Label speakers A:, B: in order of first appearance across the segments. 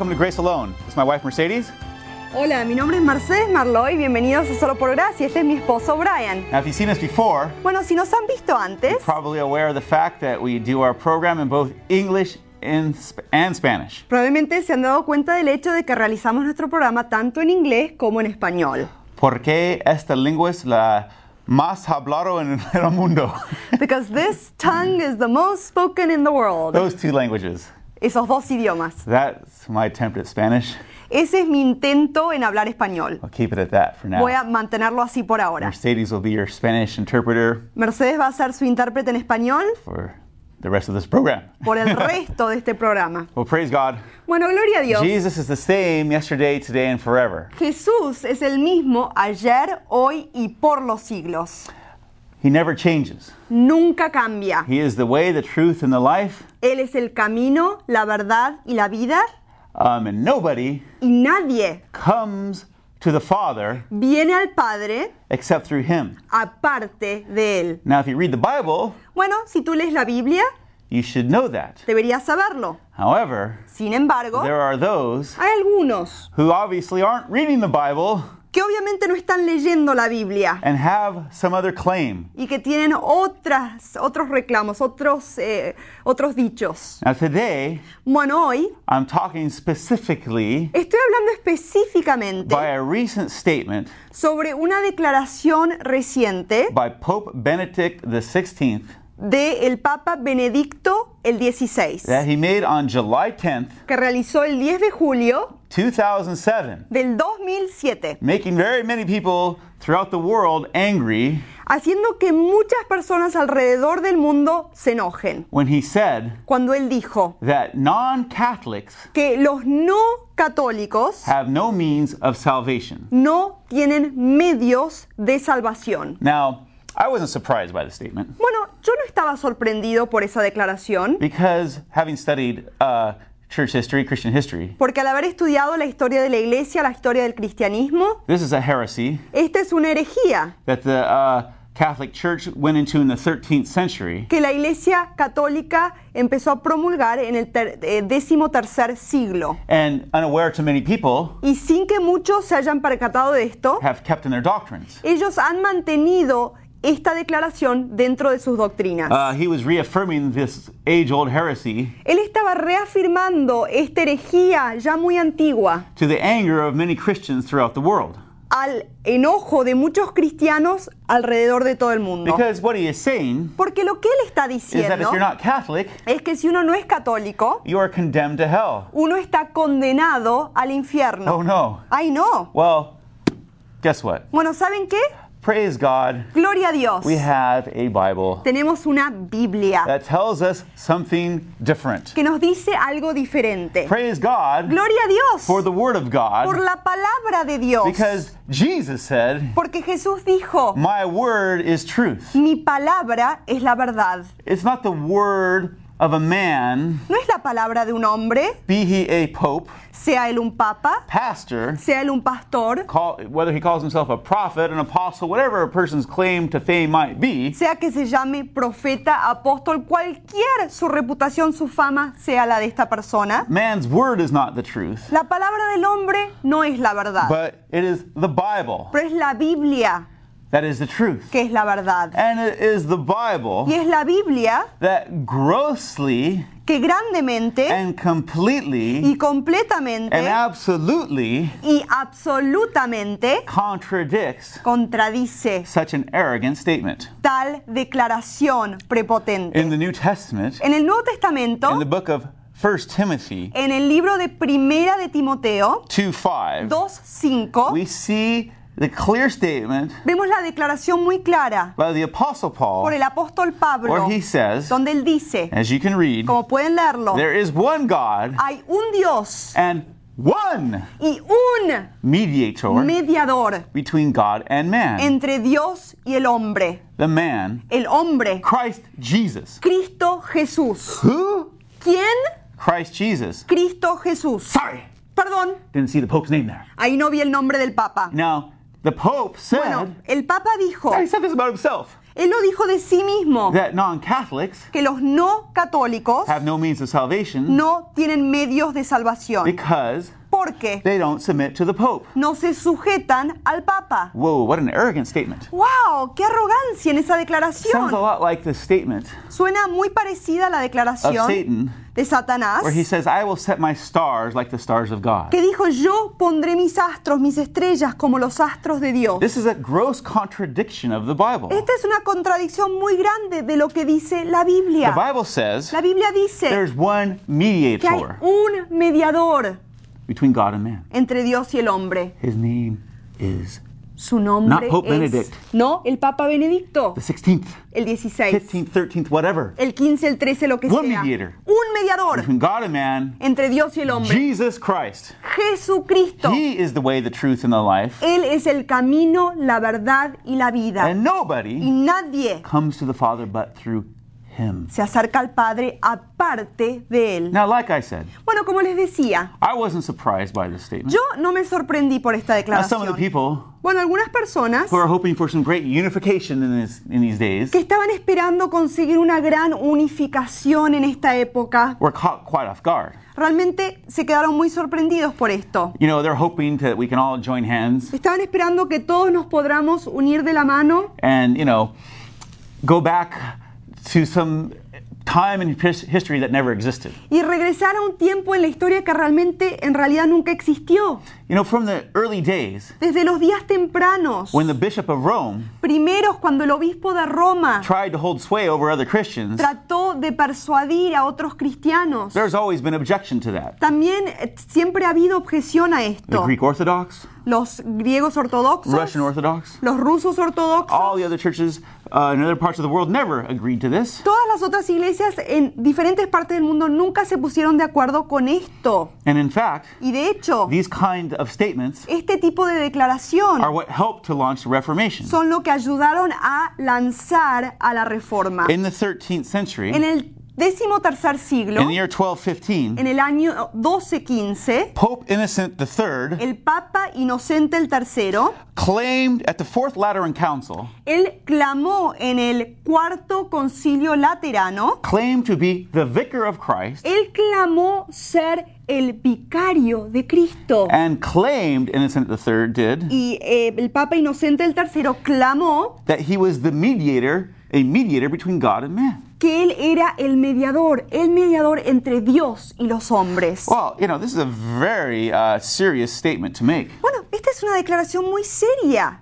A: Welcome to Grace Alone. It's my wife Mercedes.
B: Hola, mi nombre es Mercedes Marloy, bienvenidos a Solo por Gracia. Este es mi esposo Brian.
A: Now, if you've seen us before,
B: Bueno, si nos han visto antes,
A: probably aware of the fact that we do our program in both English and, Sp- and Spanish.
B: probablemente se han dado cuenta del hecho de que realizamos nuestro programa tanto en inglés como en español.
A: Porque esta lengua es la más hablado en el mundo.
B: Because this tongue is the most spoken in the world.
A: Those two languages.
B: Esos dos idiomas.
A: That's my attempt at Spanish.
B: Ese es mi intento en hablar español.
A: I'll keep it at that for now.
B: Voy a mantenerlo así por ahora.
A: Mercedes will be your Spanish interpreter
B: Mercedes va a ser su intérprete en español
A: for the rest of this program.
B: por el resto de este programa.
A: Well, praise God.
B: Bueno, gloria a Dios.
A: Jesus is the same yesterday, today, and forever.
B: Jesús es el mismo ayer, hoy y por los siglos.
A: He never changes.
B: Nunca cambia.
A: He is the way, the truth, and the life.
B: Él es el camino, la verdad y la vida.
A: Um, and nobody
B: Y nadie
A: comes to the Father
B: viene al Padre
A: except through Him.
B: aparte de Él.
A: Now, if you read the Bible,
B: Bueno, si tú lees la Biblia,
A: you should know that.
B: deberías saberlo.
A: However,
B: Sin embargo,
A: there are those
B: hay algunos
A: who obviously aren't reading the Bible
B: que obviamente no están leyendo la Biblia
A: and have some other claim.
B: y que tienen otras, otros reclamos, otros, eh, otros dichos.
A: Now, today,
B: Bueno, hoy
A: I'm talking specifically
B: estoy hablando específicamente
A: by a recent statement
B: sobre una declaración reciente
A: by Pope Benedict XVI
B: de el Papa Benedicto el 16,
A: that he made on July 10th,
B: que realizó el 10 de julio
A: 2007,
B: del 2007,
A: making very many people throughout the world angry
B: haciendo que muchas personas alrededor del mundo se enojen.
A: when he said
B: Cuando él dijo
A: that non Catholics
B: que los no católicos
A: have no means of salvation.
B: no tienen medios de salvación.
A: Now, I wasn't surprised by the statement
B: Bueno, yo no estaba sorprendido por esa declaración,
A: because having studied uh, church history, Christian history,
B: porque al haber estudiado la historia de la iglesia, la historia del cristianismo,
A: this is a heresy
B: esta es una herejía
A: that the uh, Catholic Church went into in the 13th century.
B: que la iglesia católica empezó a promulgar en el eh, décimo tercer siglo.
A: And unaware to many people,
B: Y sin que muchos se hayan percatado de esto,
A: have kept in their doctrines.
B: ellos han mantenido esta declaración dentro de sus doctrinas.
A: Uh, he was reaffirming this age old heresy
B: Él estaba reafirmando esta herejía ya muy antigua
A: to the anger of many Christians throughout the world.
B: al enojo de muchos cristianos alrededor de todo el mundo.
A: Because what he is saying
B: Porque lo que él está
A: is that if
B: diciendo
A: you're not Catholic,
B: es que si uno no es católico,
A: you are condemned to hell.
B: uno está condenado al
A: Oh
B: infierno.
A: no.
B: ¡Ay, no!
A: Well, guess what?
B: Bueno, ¿saben qué?
A: Praise God,
B: Gloria a Dios.
A: we have a Bible
B: Tenemos una Biblia
A: that tells us something different.
B: que nos dice algo diferente.
A: Praise God
B: Gloria a Dios
A: for the Word of
B: por
A: God
B: la palabra de Dios.
A: because Jesus said,
B: Porque Jesús dijo,
A: My Word is truth.
B: mi palabra es la verdad.
A: It's not the Word of a man,
B: No es la palabra de un hombre,
A: be he a pope,
B: sea él un papa,
A: pastor,
B: sea él un pastor,
A: call, whether he calls himself a prophet, an apostle, whatever a person's claim to fame might be,
B: sea que se llame profeta, apóstol, cualquier su reputación, su fama sea la de esta persona.
A: man's word is not the truth,
B: La palabra del hombre no es la verdad,
A: but it is the Bible.
B: pero es la Biblia
A: that is the truth.
B: que es la verdad.
A: And it is the
B: Y
A: Bible
B: es la Biblia
A: that grossly
B: que grandemente
A: and completely
B: y completamente
A: and absolutely
B: y absolutamente
A: contradicts
B: contradice
A: such an arrogant statement.
B: tal declaración prepotente.
A: In the New Testament,
B: En el Nuevo Testamento,
A: in the book of 1 Timothy
B: en el libro de Primera de Timoteo
A: 2 5,
B: 2.5,
A: we see the clear statement
B: vemos la declaración muy clara
A: by the Apostle
B: por
A: Paul
B: el apóstol Pablo,
A: where he says,
B: donde él dice,
A: as you can read,
B: como pueden leerlo,
A: there is one God
B: hay un Dios
A: and one
B: y un
A: mediator
B: mediador
A: between God and man,
B: entre Dios y el hombre,
A: the man,
B: el hombre,
A: Christ Jesus.
B: Cristo Jesús.
A: Who?
B: ¿Quién?
A: Christ Jesus.
B: Cristo Jesús.
A: Sorry,
B: Perdón,
A: didn't see the Pope's name there.
B: ahí no vi el nombre del Papa.
A: Now, the Pope said,
B: Bueno, el Papa dijo,
A: he said this about himself.
B: Él lo dijo de sí mismo,
A: that non-Catholics
B: que los no católicos
A: have no means of salvation
B: no tienen medios de salvación.
A: because
B: porque
A: they don't submit to the Pope.
B: no se sujetan al Papa.
A: Whoa, what an arrogant statement.
B: ¡Wow! ¡Qué arrogancia en esa
A: Sounds a
B: declaración!
A: lot like the statement
B: Suena muy parecida a la
A: of
B: declaración
A: Satan
B: de Satanás,
A: where he says, I will set my stars like the stars of God.
B: que dijo, yo pondré mis astros, mis estrellas como los astros de Dios.
A: This is a gross contradiction of the Bible.
B: Esta es una contradicción muy grande de lo que dice la
A: The
B: Biblia.
A: Bible says
B: La Biblia dice
A: there's one
B: que hay
A: mediator
B: un mediador
A: between God and man.
B: entre Dios y el hombre.
A: His name is
B: Su nombre
A: Not Pope
B: es...
A: Benedict.
B: No, el Papa Benedicto,
A: the 16th,
B: el 16,
A: 15th, 13th, whatever.
B: el 15, el 13, lo que
A: One
B: sea.
A: mediator.
B: Un mediador
A: Between God and man,
B: entre Dios y el hombre.
A: Jesus Christ.
B: Jesucristo.
A: He is the way, the truth, and the life.
B: Él es el camino, la verdad y la vida.
A: And
B: Y
A: nobody
B: nadie
A: comes to the Father but through him.
B: se acerca al Padre aparte de Él.
A: Now, like I said,
B: Bueno, como les decía,
A: I wasn't surprised by this statement.
B: yo no me sorprendí por esta
A: Now, some of the
B: declaración.
A: people
B: Bueno, algunas personas
A: who are hoping for some great unification in, this, in these days
B: que estaban esperando conseguir una gran unificación en esta época,
A: were caught quite off guard.
B: realmente se quedaron muy sorprendidos por esto.
A: You know, they're hoping that we can all join hands
B: Estaban esperando que todos nos podamos unir de la mano
A: and, you know, go back to some time in his- history that never existed.
B: y regresar a un tiempo en la historia que realmente en realidad nunca existió.
A: You know, from the early days
B: Desde los días tempranos,
A: when the Bishop of Rome
B: primeros cuando el obispo de Roma
A: tried to hold sway over other Christians,
B: trató de persuadir a otros cristianos,
A: there's always been objection to that.
B: también eh, siempre ha habido objeción a
A: The
B: esto.
A: Greek Orthodox,
B: Los griegos ortodoxos,
A: Russian Orthodox,
B: los rusos ortodoxos,
A: all the other churches uh, in other parts of the world never agreed to this.
B: todas las otras iglesias en diferentes partes del mundo nunca se pusieron de acuerdo con esto.
A: And in fact,
B: Y de hecho,
A: these kind of statements
B: este tipo de declaración
A: are what helped to launch the Reformation.
B: son lo que ayudaron a lanzar a la reforma.
A: In the 13th century,
B: En el décimo tercer siglo,
A: in the year 1215,
B: en el año 1215,
A: Pope Innocent III
B: el Papa Inocente el III,
A: claimed at the Fourth Lateran Council,
B: él clamó en el cuarto concilio laterano,
A: claimed to be the vicar of Christ,
B: él clamó ser el vicario de Cristo.
A: and claimed, Innocent III did,
B: Y eh, el Papa Inocente el III clamó
A: that he was the mediator, a mediator between God and man.
B: que él era el mediador, el mediador entre Dios y los hombres.
A: Well, you know, this is a very uh, serious statement to make
B: Bueno, esta es una declaración muy seria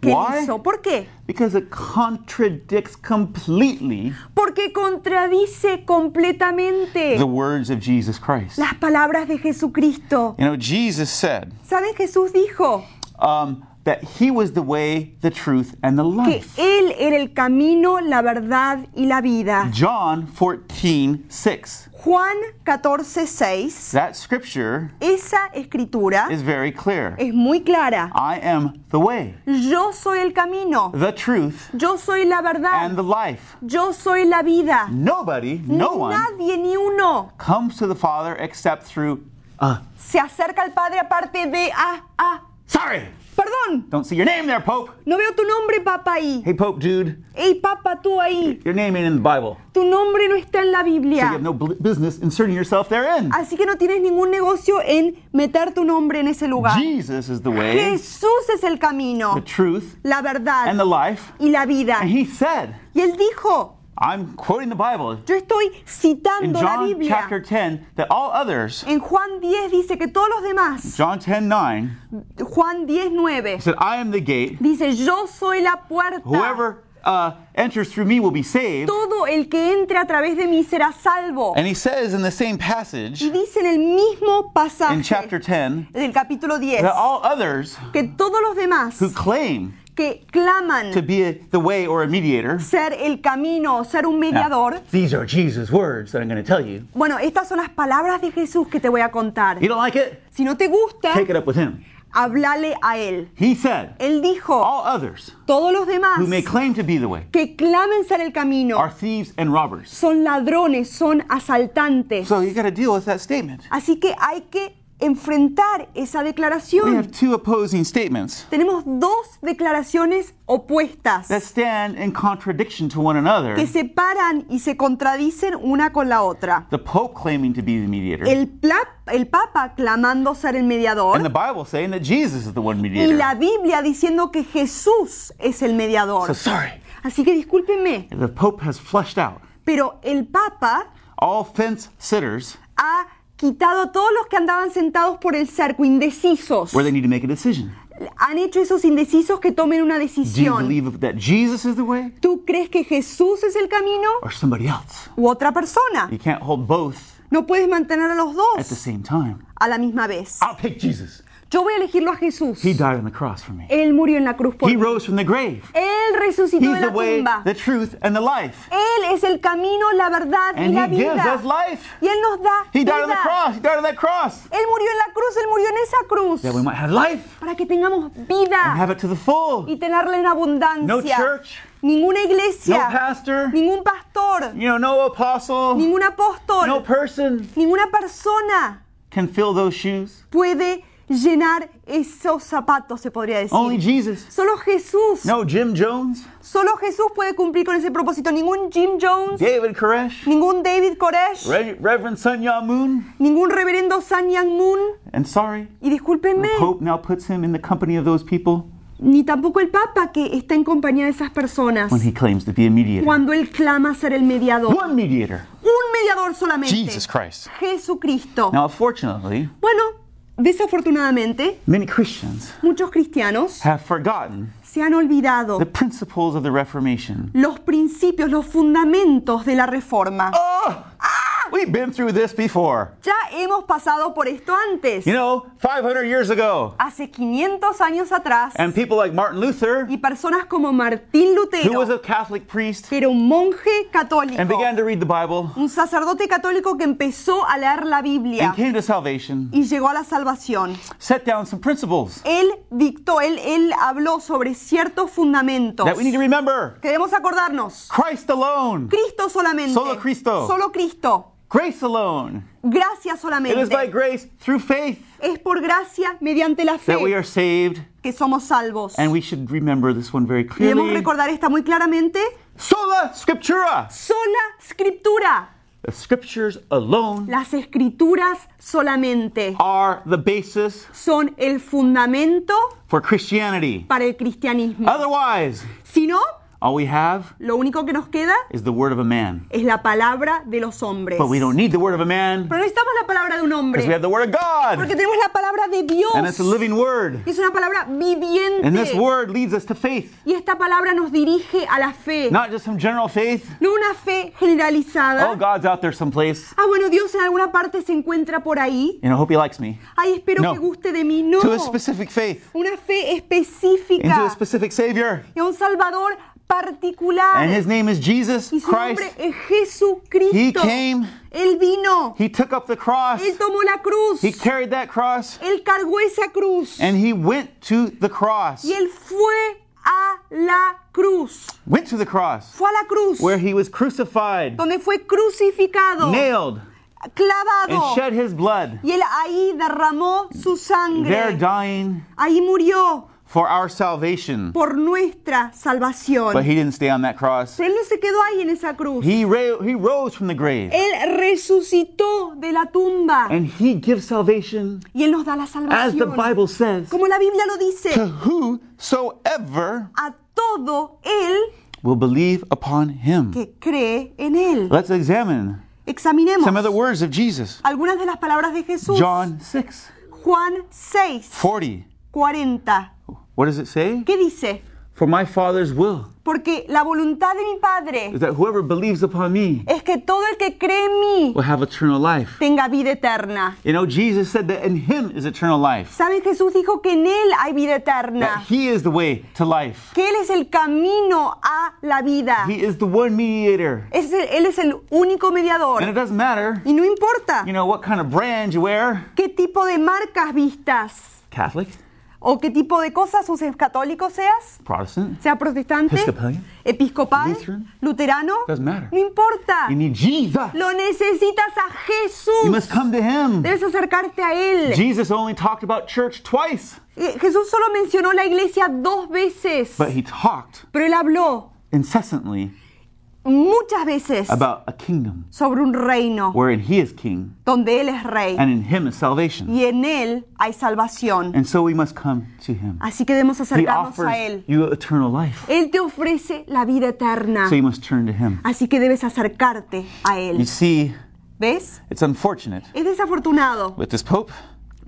B: que él
A: Why?
B: hizo. ¿Por qué?
A: because it contradicts completely
B: Porque contradice completamente
A: the words of Jesus Christ.
B: las palabras de Jesucristo.
A: You know, Jesus said
B: ¿Saben? Jesús dijo
A: um, that he was the way, the truth, and the
B: que
A: life.
B: Él era el camino, la verdad y la vida.
A: John 14, 6.
B: Juan 14, 6,
A: That scripture
B: esa escritura
A: is very clear.
B: es muy clara.
A: I am the way,
B: Yo soy el camino,
A: the truth,
B: yo soy la verdad,
A: and the life.
B: yo soy la vida.
A: Nobody, no one,
B: Nadie ni uno
A: comes to the Father except through, uh,
B: se acerca al Padre aparte de ah, ah.
A: sorry,
B: Perdón,
A: don't see your name there, Pope.
B: no veo tu nombre, Papa, ahí.
A: Hey, Pope, dude,
B: Ey, Papa, tú ahí.
A: your name ain't in the Bible.
B: Tu nombre no está en la
A: So you
B: Biblia.
A: have no business inserting yourself therein.
B: Así que no tienes ningún negocio en meter tu nombre en ese lugar.
A: Jesus is the way,
B: Jesús es el camino,
A: the truth,
B: la verdad
A: and the life.
B: y la vida.
A: And he said,
B: Y él dijo,
A: I'm quoting the Bible
B: yo estoy
A: in
B: citando la
A: John
B: Biblia.
A: chapter 10 that all others,
B: En Juan 10 dice que todos los demás,
A: John 10 9,
B: Juan 10, 9,
A: said, I am the gate.
B: dice, yo soy la puerta.
A: Whoever uh, enters through me will be saved.
B: Todo el que entre a través de mí será salvo.
A: And he says in the same passage
B: Y dice en el mismo
A: in
B: pasaje
A: chapter 10
B: del capítulo 10
A: that all others
B: que todos los demás
A: who claim
B: que claman
A: to be a, the way or a mediator,
B: ser el camino, ser un mediador.
A: these are Jesus' words that I'm going to tell you.
B: Bueno, estas son las palabras de Jesús que te voy a contar.
A: You don't like it?
B: Si no te gusta,
A: Take it up with him.
B: háblale a él.
A: He said,
B: Él dijo,
A: all others
B: todos los demás
A: who may claim to be the way
B: que clamen ser el camino
A: are thieves and robbers.
B: son ladrones, son asaltantes.
A: So you got to deal with that statement.
B: Así que hay que enfrentar esa
A: we
B: declaración.
A: have two opposing statements
B: Tenemos dos declaraciones opuestas
A: that stand in contradiction to one another.
B: que se paran y se contradicen una con la otra.
A: The Pope claiming to be the mediator,
B: El, pla- el Papa clamando ser el mediador
A: and the Bible saying that Jesus is the one
B: y
A: mediator.
B: la Biblia diciendo que Jesús es el
A: So
B: mediador.
A: sorry,
B: Así que discúlpenme,
A: the Pope has flushed out
B: pero el Papa
A: all fence sitters
B: ha quitado a todos los que andaban sentados por el cerco, indecisos.
A: where they need to make a decision.
B: Han hecho esos indecisos que tomen una
A: Do you
B: decisión.
A: believe that Jesus is the way
B: ¿Tú crees que Jesús es el camino
A: or somebody else?
B: u otra persona?
A: You can't hold both
B: No puedes mantener a los
A: at the
B: dos
A: same time.
B: a la misma vez.
A: I'll take Jesus.
B: Yo voy a elegirlo a Jesús.
A: He died on the cross for me.
B: Él murió en la cruz por
A: He
B: mí.
A: rose from the grave.
B: Él resucitó
A: He's
B: de
A: the
B: la
A: way,
B: tumba.
A: the truth, and the life.
B: Él es el camino, la verdad y la
A: He gives
B: vida.
A: us life.
B: Y Él nos da
A: He died on the
B: vida.
A: cross. He died on that cross.
B: Él murió en la cruz, Él murió en esa cruz.
A: That we might have life
B: Para que tengamos
A: and
B: vida
A: have it to the full.
B: y tenerla en abundancia.
A: No church,
B: Ninguna
A: no pastor,
B: ningún pastor,
A: you know, no apostle,
B: ningún apóstol,
A: no person
B: ninguna persona
A: can fill those shoes.
B: puede llenar esos zapatos, se podría decir.
A: Only Jesus.
B: Solo Jesús.
A: No Jim Jones,
B: Solo Jesús puede cumplir con ese propósito. Ningún Jim Jones,
A: David Koresh,
B: ningún David Koresh,
A: Re- Reverend Sun Ya Moon.
B: ningún reverendo San Yang Moon.
A: And sorry,
B: Y discúlpenme,
A: the Pope now puts him in the company of those people
B: ni tampoco el Papa que está en compañía de esas personas
A: when he claims to be a mediator.
B: cuando él clama ser el mediador.
A: One mediator,
B: Un mediador solamente.
A: Jesus Christ.
B: Jesucristo.
A: Now, unfortunately,
B: Bueno, desafortunadamente,
A: many Christians
B: muchos cristianos
A: have forgotten
B: se han olvidado
A: the principles of the Reformation.
B: los principios, los fundamentos de la reforma.
A: Oh, we've been through this before.
B: Ya hemos pasado por esto antes.
A: You know, 500 years ago.
B: Hace 500 años atrás.
A: And people like Martin Luther,
B: Y personas como Martín
A: who was
B: Lutero,
A: a Catholic priest
B: que era un monje católico,
A: and began to read the Bible
B: un sacerdote católico que empezó a leer la Biblia
A: and came to salvation,
B: y llegó a la salvación.
A: set down some principles
B: Él dictó, él, él habló sobre ciertos fundamentos
A: that we need to remember.
B: que debemos acordarnos.
A: Christ alone,
B: Cristo solamente.
A: Solo Cristo.
B: Solo Cristo.
A: Grace alone.
B: Gracia
A: It is by
B: solamente.
A: grace through faith
B: Es por gracia mediante la
A: that we
B: fe
A: are saved,
B: que somos salvos.
A: and we should remember this one very
B: Debemos
A: clearly.
B: recordar esta muy claramente.
A: Sola Scriptura.
B: Sola escritura.
A: The scriptures alone
B: Las escrituras solamente
A: are the basis
B: son el fundamento
A: for Christianity.
B: para el cristianismo.
A: Otherwise,
B: Si no,
A: all we have
B: lo único que nos queda
A: is the word of a man.
B: es la palabra de los hombres.
A: But we don't need the word of a man
B: Pero necesitamos la palabra de un
A: because we
B: hombre.
A: have the word of God.
B: Porque tenemos la palabra de Dios.
A: And it's a living word.
B: Y es una palabra
A: And this
B: viviente.
A: word leads us to faith.
B: Y esta palabra nos dirige a la fe.
A: Not just some general faith.
B: No una fe generalizada.
A: Oh, God's out there someplace.
B: Ah, bueno, Dios en alguna parte se encuentra por ahí.
A: You know, hope he likes me.
B: Ay, espero
A: No.
B: que guste de mí. No.
A: To a specific faith.
B: Una fe
A: Into a
B: específica.
A: specific Savior.
B: Y a un Salvador particular.
A: And his name is Jesus
B: Y su nombre
A: Christ.
B: es Jesucristo.
A: He came.
B: Él vino.
A: He took up the cross.
B: Él tomó la cruz.
A: He carried that cross.
B: Él cargó esa cruz.
A: And he went to the cross.
B: Y él fue a la cruz.
A: Went to the cross.
B: Fue a la cruz.
A: Where he was crucified,
B: Donde fue crucificado.
A: nailed,
B: Clavado.
A: and shed his blood.
B: Y él ahí derramó su
A: There dying
B: Ahí murió
A: for our salvation.
B: por nuestra salvación.
A: But he didn't stay on that cross.
B: Él no se quedó ahí en esa cruz.
A: He, he rose from the grave.
B: Él resucitó de la tumba.
A: And he gives salvation,
B: Y él nos da la salvación.
A: as the. Bible says,
B: Como la Biblia lo dice.
A: to whosoever
B: A todo él
A: will believe upon him.
B: que cree en él.
A: Let's examine
B: Examinemos
A: some of the words of Jesus.
B: algunas de las palabras de Jesús.
A: John 6,
B: Juan 6,
A: 40.
B: 40.
A: What does it say?
B: ¿Qué dice?
A: For my Father's will
B: Porque la voluntad de mi Padre
A: is that whoever believes upon me
B: es que todo el que cree en mí
A: will have eternal life.
B: tenga vida eterna.
A: You know, Jesus said that in him is eternal life,
B: ¿Saben? Jesús dijo que en Él hay vida
A: that
B: eterna.
A: he is the way to life.
B: Que Él es el camino a la vida.
A: He is the one mediator.
B: Es el- él es el único
A: And it
B: mediador.
A: doesn't matter,
B: Y no importa
A: you know, what kind of brand you wear.
B: qué tipo de marcas vistas.
A: Catholic,
B: o qué tipo de cosas uses católico seas,
A: Protestant,
B: sea protestante, episcopal,
A: Lutheran,
B: luterano,
A: doesn't matter.
B: no importa.
A: You need Jesus.
B: Lo necesitas a
A: You must
B: Jesús.
A: come to Him.
B: Debes acercarte a Él.
A: Jesus only talked about church twice,
B: Eh, Jesús solo mencionó la iglesia dos veces,
A: but He talked
B: pero Él habló
A: incessantly
B: muchas veces
A: about a kingdom
B: sobre un reino
A: wherein He is King
B: donde Él es rey
A: and in Him is salvation.
B: y en Él hay salvación.
A: And so we must come to Him.
B: Así que debemos
A: He
B: acercarnos
A: offers
B: a Él.
A: you eternal life,
B: Él te ofrece la vida eterna.
A: so you must turn to Him.
B: Así que debes acercarte a
A: You
B: Él.
A: see,
B: ¿Ves?
A: it's unfortunate,
B: Es desafortunado,
A: but this Pope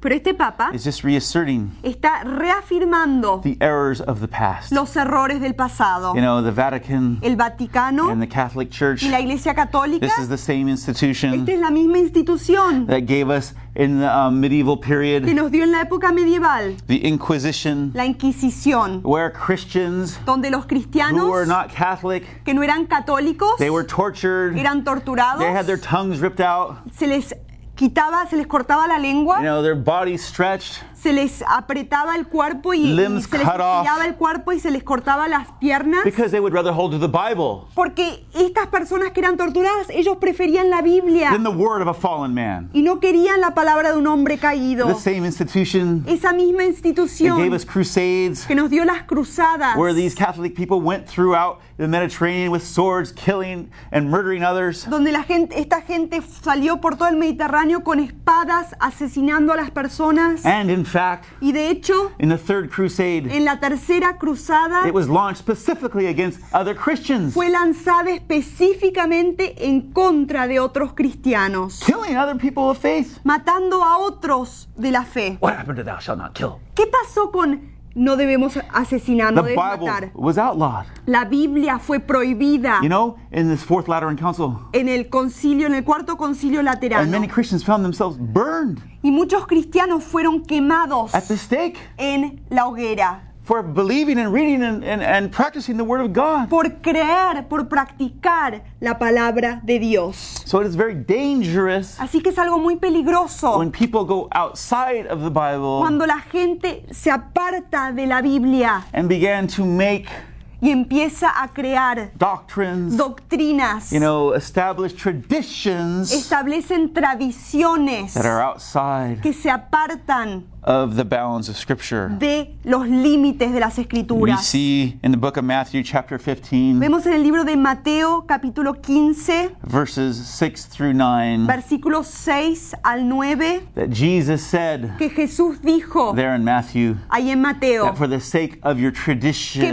B: pero este Papa
A: is just reasserting
B: está reafirmando
A: the errors of the past.
B: los errores del pasado.
A: You know, the Vatican
B: El Vaticano
A: and the Catholic Church,
B: y la Iglesia Católica,
A: this is the same institution
B: esta es la misma institución
A: that gave us in the um, medieval
B: que
A: period
B: nos dio en la época medieval
A: the Inquisition,
B: la Inquisición,
A: where Christians
B: donde los
A: who
B: cristianos
A: were not Catholic,
B: que no eran católicos
A: they were tortured,
B: eran torturados,
A: they had their tongues ripped out,
B: se les quitaba, se les cortaba la
A: you
B: lengua,
A: know, their bodies stretched,
B: se les apretaba el cuerpo y, se les estiraba el cuerpo y se les cortaba las piernas.
A: because they would rather hold to the Bible
B: Porque estas personas que eran torturadas, ellos preferían la Biblia
A: than the word of a fallen man.
B: y no querían la palabra de un hombre caído.
A: The same institution
B: Esa misma
A: that gave
B: institución
A: us crusades,
B: que nos dio las cruzadas,
A: where these Catholic people went throughout the Mediterranean with swords, killing and murdering others.
B: donde la gente, esta gente salió por todo el Mediterráneo con espadas asesinando a las personas.
A: And in fact,
B: Y de hecho,
A: in the Third Crusade,
B: en la tercera cruzada
A: it was launched specifically against other Christians,
B: fue lanzada específicamente en contra de otros cristianos,
A: killing other people of faith.
B: matando a otros de la fe.
A: What happened to thou shalt not kill?
B: ¿Qué pasó con no debemos asesinar, no
A: The
B: debemos
A: Bible
B: matar?
A: was outlawed.
B: La Biblia fue prohibida
A: You know, in this Fourth Lateran Council,
B: en el concilio, en el cuarto concilio
A: and
B: laterano.
A: many Christians found themselves burned
B: Y muchos cristianos fueron quemados
A: at the stake
B: en la hoguera
A: for believing and reading and, and, and practicing the Word of God.
B: por creer, por practicar la palabra de Dios.
A: So it is very dangerous
B: Así que es algo muy peligroso
A: when people go outside of the Bible
B: cuando la gente se aparta de la Biblia
A: and began to make
B: y empieza a crear
A: doctrines,
B: doctrinas,
A: you know, establish traditions
B: establecen tradiciones
A: that are outside
B: que se apartan
A: of the bounds of Scripture.
B: de los límites de las
A: We
B: escrituras.
A: see in the book of Matthew, chapter 15,
B: Vemos en el libro de Mateo capítulo 15,
A: verses 6 through 9,
B: versículos 6 al 9,
A: that Jesus said
B: que Jesús dijo
A: there in Matthew
B: ahí en Mateo
A: that for the sake of your
B: que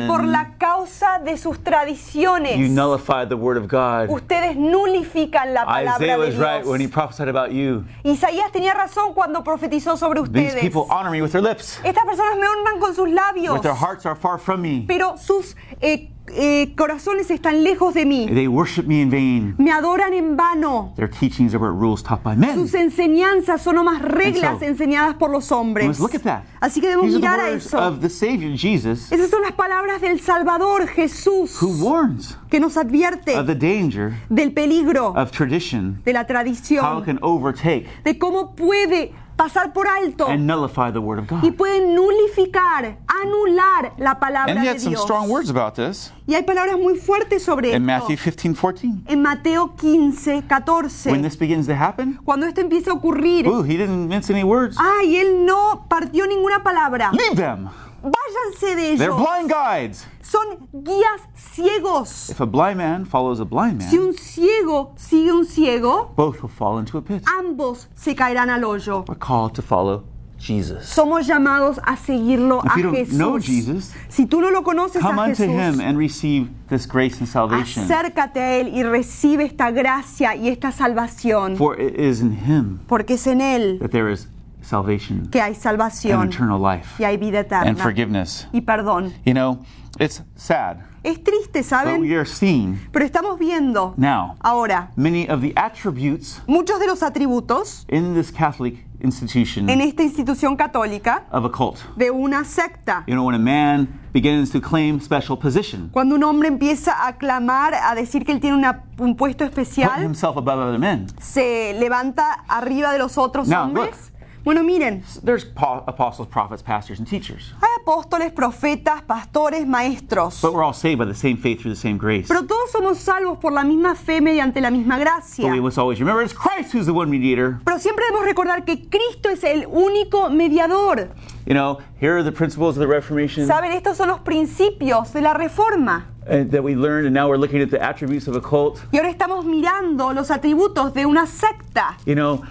B: por
A: tradition,
B: la causa de sus
A: you
B: tradiciones
A: nullified the word of God.
B: ustedes nulifican la palabra
A: Isaiah
B: de
A: was right when he
B: Dios.
A: prophesied about you.
B: Isaías tenía razón cuando profetizó sobre ustedes.
A: People honor me with their lips,
B: Estas personas me honran con sus labios,
A: but their hearts are far from me.
B: pero sus eh, eh, corazones están lejos de mí.
A: They worship me in vain.
B: Me adoran en vano.
A: Their teachings are but rules taught by men.
B: Sus enseñanzas son nomás reglas
A: so,
B: enseñadas por los hombres.
A: look at that.
B: Así que debemos
A: These are
B: mirar
A: the
B: a eso.
A: of the Savior Jesus,
B: Esas son las palabras del Salvador Jesús
A: who warns
B: que nos advierte
A: of the danger
B: del peligro
A: of tradition,
B: de la
A: how it
B: tradición,
A: can overtake
B: de cómo puede pasar por alto
A: and nullify the Word of
B: y
A: God.
B: puede nulificar, anular la palabra
A: And
B: de
A: yet, some
B: Dios.
A: strong words about this
B: Y hay palabras muy fuertes sobre
A: in
B: esto.
A: Matthew 15 14.
B: En Mateo 15, 14.
A: When this begins to happen,
B: Cuando esto empieza a ocurrir,
A: ooh, he didn't mince any words.
B: ay, él no partió ninguna palabra.
A: Leave them.
B: Váyanse de
A: They're
B: ellos.
A: blind guides.
B: Son guías ciegos.
A: If a blind man follows a blind
B: Si
A: man,
B: un ciego sigue un ciego,
A: both will fall into a pit.
B: ambos se caerán al hoyo.
A: We're called to follow Jesus.
B: Somos llamados a seguirlo
A: If
B: a
A: you don't
B: Jesús.
A: know Jesus,
B: si tú no lo conoces
A: Come
B: a
A: unto him
B: Jesús,
A: and receive this grace and salvation.
B: acércate a Él y recibe esta gracia y esta salvación.
A: For it is in him
B: Porque es en Él
A: that there is salvation
B: que hay
A: and
B: salvación
A: eternal life
B: y hay vida
A: and
B: eterna
A: forgiveness.
B: y perdón.
A: You know, it's sad,
B: Es triste,
A: but
B: ¿saben?
A: we are seeing
B: Pero estamos viendo
A: now
B: ahora
A: many of the attributes
B: muchos de los atributos
A: in this Catholic institution
B: en esta institución católica
A: of a cult.
B: de una secta.
A: You know, when a man begins to claim special position,
B: Cuando un hombre empieza a clamar, a decir que él tiene una- un puesto especial,
A: himself above other men.
B: se levanta arriba de los otros
A: Now,
B: hombres. Bueno, miren,
A: There's po- apostles, prophets, pastors, and teachers.
B: hay apóstoles, profetas, pastores, maestros.
A: But we're all saved by the same faith through the same grace.
B: Pero todos somos salvos por la misma fe mediante la misma gracia.
A: But we must always remember it's Christ who's the one mediator.
B: Pero siempre debemos recordar que Cristo es el único mediador.
A: You know, here are the principles of the Reformation
B: Saben, estos son los principios de la reforma.
A: that we learned, and now we're looking at the attributes of a cult.
B: Y ahora estamos mirando los atributos de una secta.
A: You know,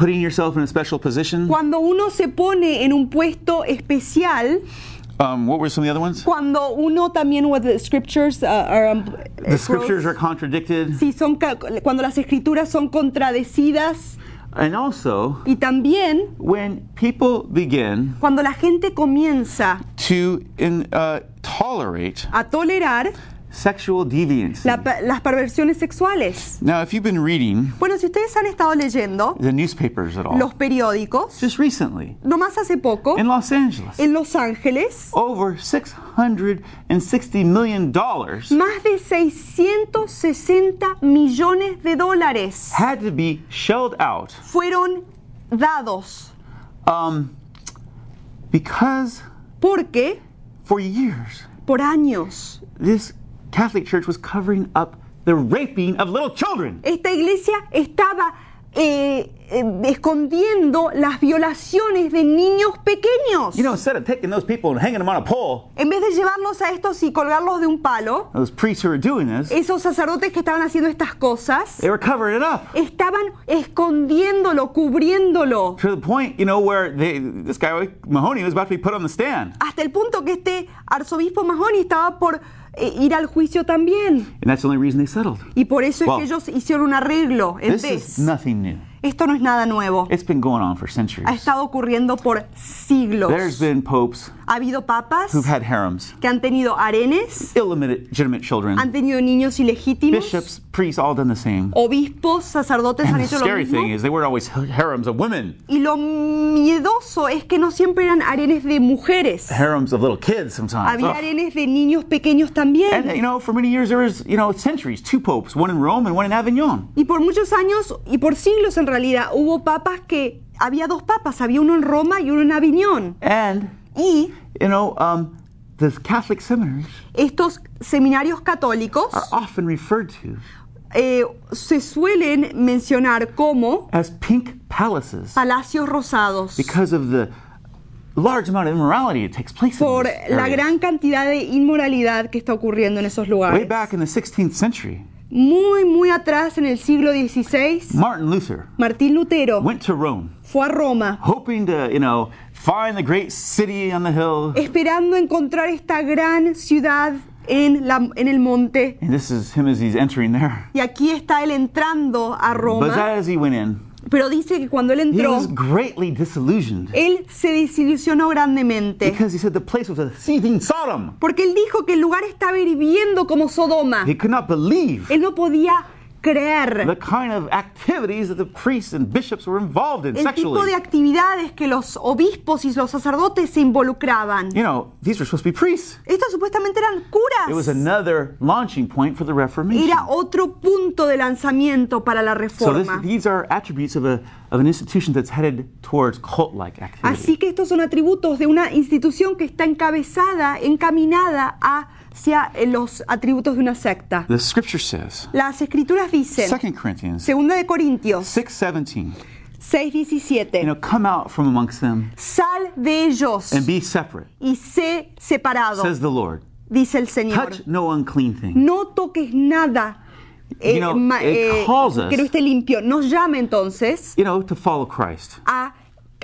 A: putting yourself in a special position.
B: Cuando uno se pone en un puesto especial,
A: Um, what were some of the other ones?
B: cuando uno también, what the scriptures uh, are, um,
A: The scriptures are contradicted,
B: sí, son cuando las escrituras son contradecidas
A: and also
B: y también
A: when people begin
B: cuando la gente comienza
A: to in, uh, tolerate
B: a tolerar
A: sexual deviancy.
B: la- las perversiones sexuales.
A: Now, if you've been reading
B: Bueno, si ustedes han estado leyendo
A: the newspapers at all,
B: los periódicos,
A: just recently
B: nomás hace poco,
A: in Los Angeles,
B: en Los Ángeles,
A: over $660 million
B: más de 660 millones de dólares
A: had to be shelled out
B: fueron dados
A: um, because
B: porque
A: for years
B: por años
A: this Catholic Church was covering up the raping of little children.
B: esta iglesia estaba eh, eh, escondiendo las violaciones de niños pequeños.
A: You know, instead of taking those people and hanging them on a pole,
B: En vez de llevarlos a estos y colgarlos de un palo,
A: those priests who were doing this,
B: esos sacerdotes que estaban haciendo estas cosas
A: they were covering it up
B: estaban escondiéndolo, cubriéndolo.
A: to the point, you know, where they, this guy Mahoney was about to be put on the stand,
B: Hasta el punto que este arzobispo Mahoney estaba por ir al juicio también.
A: and that's the only reason they settled.
B: Y por eso es que ellos hicieron un arreglo en
A: This
B: vez.
A: is nothing new.
B: Esto no es nada nuevo.
A: It's been going on for centuries.
B: Ha estado ocurriendo por siglos.
A: There's been popes
B: Ha habido papas
A: who've had harems,
B: que han tenido arenes,
A: illegitimate children,
B: han tenido niños ilegítimos,
A: bishops, priests, all done the same.
B: obispos, sacerdotes han
A: And the
B: hecho lo
A: scary thing
B: mismo.
A: is they weren't always harems of women,
B: Y lo miedoso es que no siempre eran arenes de mujeres.
A: harems of little kids sometimes.
B: Había
A: Ugh.
B: arenes de niños pequeños
A: And
B: también.
A: you know, for many years there was, you know, centuries, two popes, one in Rome and one in Avignon.
B: Y por muchos años y por siglos en realidad hubo papas que había dos papas, había uno en Roma y uno en Aviñón.
A: And
B: Y
A: you know, um, the Catholic seminaries
B: estos seminarios católicos
A: are often referred to
B: eh, se suelen mencionar como
A: as pink palaces
B: palacios rosados
A: because of the large amount of immorality that takes place in
B: por
A: these
B: la
A: areas.
B: gran cantidad de inmoralidad que está ocurriendo en esos
A: Way
B: lugares.
A: back in the 16th century,
B: Muy, muy atrás en el siglo XVI,
A: Martin Luther
B: Martín Lutero
A: went to Rome,
B: fue a Roma
A: hoping to, you know, find the great city on the hill.
B: esperando encontrar esta gran ciudad en, la, en el monte.
A: And this is him as he's entering there.
B: Y aquí está él entrando a
A: But
B: Roma,
A: as he went in,
B: pero dice que cuando él
A: he
B: entró,
A: was greatly disillusioned
B: él se desilusionó grandemente.
A: because he said the place was a seething Sodom.
B: Porque él dijo que el lugar estaba hirviendo como Sodoma.
A: He could not believe
B: Él no podía creer
A: the kind of activities that the priests and bishops were involved in
B: el tipo de
A: sexually.
B: actividades que los obispos y los sacerdotes se involucraban.
A: You know, these were supposed to be priests.
B: Estos supuestamente eran
A: It was
B: curas.
A: another launching point for the Reformation.
B: Era otro punto de lanzamiento para la
A: So this,
B: reforma.
A: these are attributes of, a, of an institution that's headed towards cult-like activity.
B: Así que estos son atributos de una institución que está encabezada, encaminada hacia eh, los atributos de una secta.
A: The scripture says,
B: Las escrituras dicen,
A: 2 Corinthians
B: segunda de Corintios
A: 6:17,
B: 6:17,
A: you know, come out from amongst them
B: sal de ellos
A: and be separate,
B: y sé separado,
A: says the Lord.
B: dice el Señor.
A: Touch no unclean thing.
B: No toques nada eh,
A: You know,
B: eh, que no esté limpio. Nos llama entonces
A: You know, to follow Christ,
B: a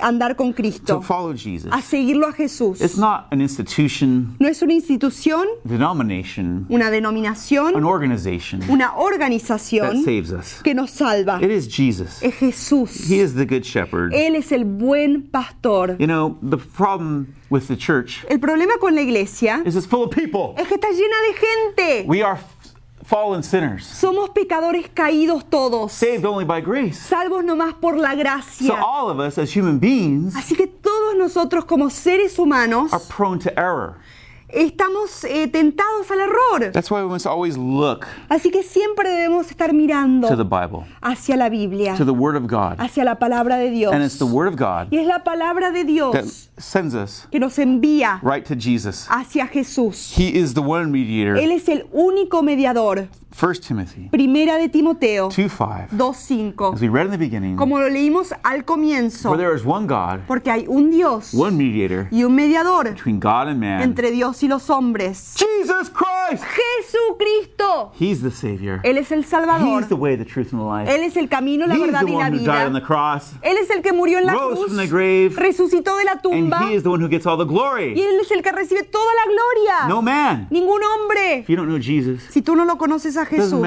B: andar con
A: to
B: Cristo,
A: follow Jesus.
B: a seguirlo a Jesús.
A: It's not an institution,
B: No es una institución,
A: denomination,
B: una
A: an
B: denominación,
A: organization
B: una
A: that
B: organización
A: saves us.
B: que nos salva.
A: It is Jesus.
B: Es Jesús.
A: He is the good shepherd.
B: Él es el buen pastor.
A: You know, the problem with the church
B: El problema con la iglesia
A: is it's full of people.
B: es que está llena de gente.
A: We are fallen sinners,
B: Somos pecadores caídos todos,
A: saved only by grace.
B: salvos nomás por la
A: So
B: gracia.
A: all of us as human beings
B: Así que todos nosotros como seres humanos
A: are prone to error.
B: Estamos eh, tentados al error.
A: That's why we must always look
B: Así que siempre debemos estar mirando
A: to the Bible,
B: hacia la Biblia,
A: to the Word of God.
B: hacia la palabra de Dios.
A: And it's the Word of God
B: Y es la palabra de
A: that
B: Dios
A: sends us
B: que nos envía
A: right to Jesus.
B: hacia Jesús.
A: He is the one mediator.
B: Él es el único mediador.
A: 1 Timothy
B: Primera de Timoteo
A: 2 5.
B: 2.5.
A: As we read in the beginning,
B: Como lo leímos al comienzo.
A: for there is one God,
B: Porque hay un Dios
A: one mediator
B: y un mediador
A: between God and man,
B: entre Dios y los hombres.
A: Jesus Christ.
B: Jesucristo.
A: He's the Savior.
B: Él es el Salvador.
A: He's the way, the truth, and the life.
B: Él es el camino, la
A: He's
B: verdad
A: the
B: y la
A: one who died on
B: vida.
A: the cross,
B: Él es el que murió en la
A: rose
B: cruz,
A: from the grave,
B: resucitó de la
A: and
B: tumba
A: He is the one who gets all the
B: y
A: glory.
B: Él es el que recibe toda la gloria.
A: No man.
B: Ningún hombre.
A: If you don't know Jesus,
B: Si tú no lo conoces a Jesús,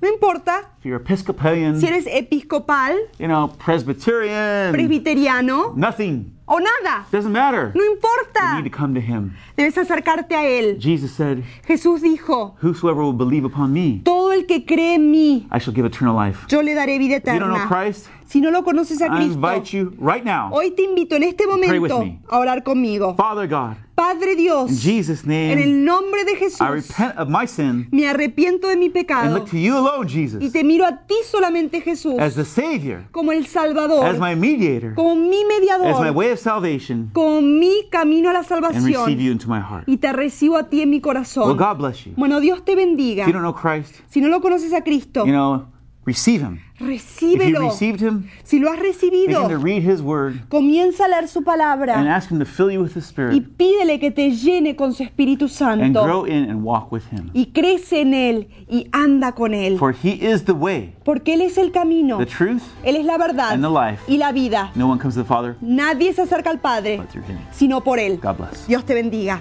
B: no importa
A: if you're Episcopalian,
B: si eres episcopal,
A: you know, Presbyterian,
B: presbiteriano
A: nothing.
B: o nada.
A: Doesn't matter.
B: No
A: You
B: importa.
A: need to come to Him.
B: Debes acercarte a Él.
A: Jesus said,
B: Jesús dijo,
A: Whosoever will believe upon me,
B: todo el que cree en mí,
A: I shall give eternal life.
B: yo le daré vida
A: If you don't know
B: eterna.
A: Christ,
B: Si no lo conoces a
A: I
B: Cristo,
A: invite you right now,
B: hoy te invito en este
A: Pray with
B: momento
A: me.
B: a orar conmigo.
A: Father God,
B: Padre Dios,
A: in Jesus'
B: en
A: name,
B: el nombre de
A: I
B: Jesús,
A: repent of my sin
B: me arrepiento de mi
A: and
B: pecado
A: look to you alone,
B: y
A: Jesus,
B: te miro a ti solamente Jesús
A: as the Savior,
B: como el Salvador,
A: as my mediator,
B: como mi
A: as my
B: mediador,
A: way of salvation,
B: como mi camino a la
A: and receive
B: salvación
A: you into my heart.
B: y te recibo a ti en mi
A: Well,
B: corazón.
A: God bless you.
B: Bueno, Dios te bendiga.
A: If you don't know Christ,
B: Si no lo conoces a Cristo,
A: you know, receive Him. If you
B: recíbelo.
A: Him,
B: Si lo has recibido,
A: begin to read His Word
B: comienza a leer su
A: and
B: palabra
A: ask Him to fill you with His
B: y
A: Spirit
B: pídele que te llene con su Espíritu
A: and
B: Santo
A: grow in and walk with Him.
B: y crece en Él y anda con Él.
A: For He is the way,
B: Porque Él es el camino,
A: the truth,
B: Él es la verdad
A: and the life.
B: y la vida.
A: no one comes to the Father
B: Nadie se acerca al Padre
A: but through Him.
B: sino por Él.
A: God bless.
B: Dios te bendiga.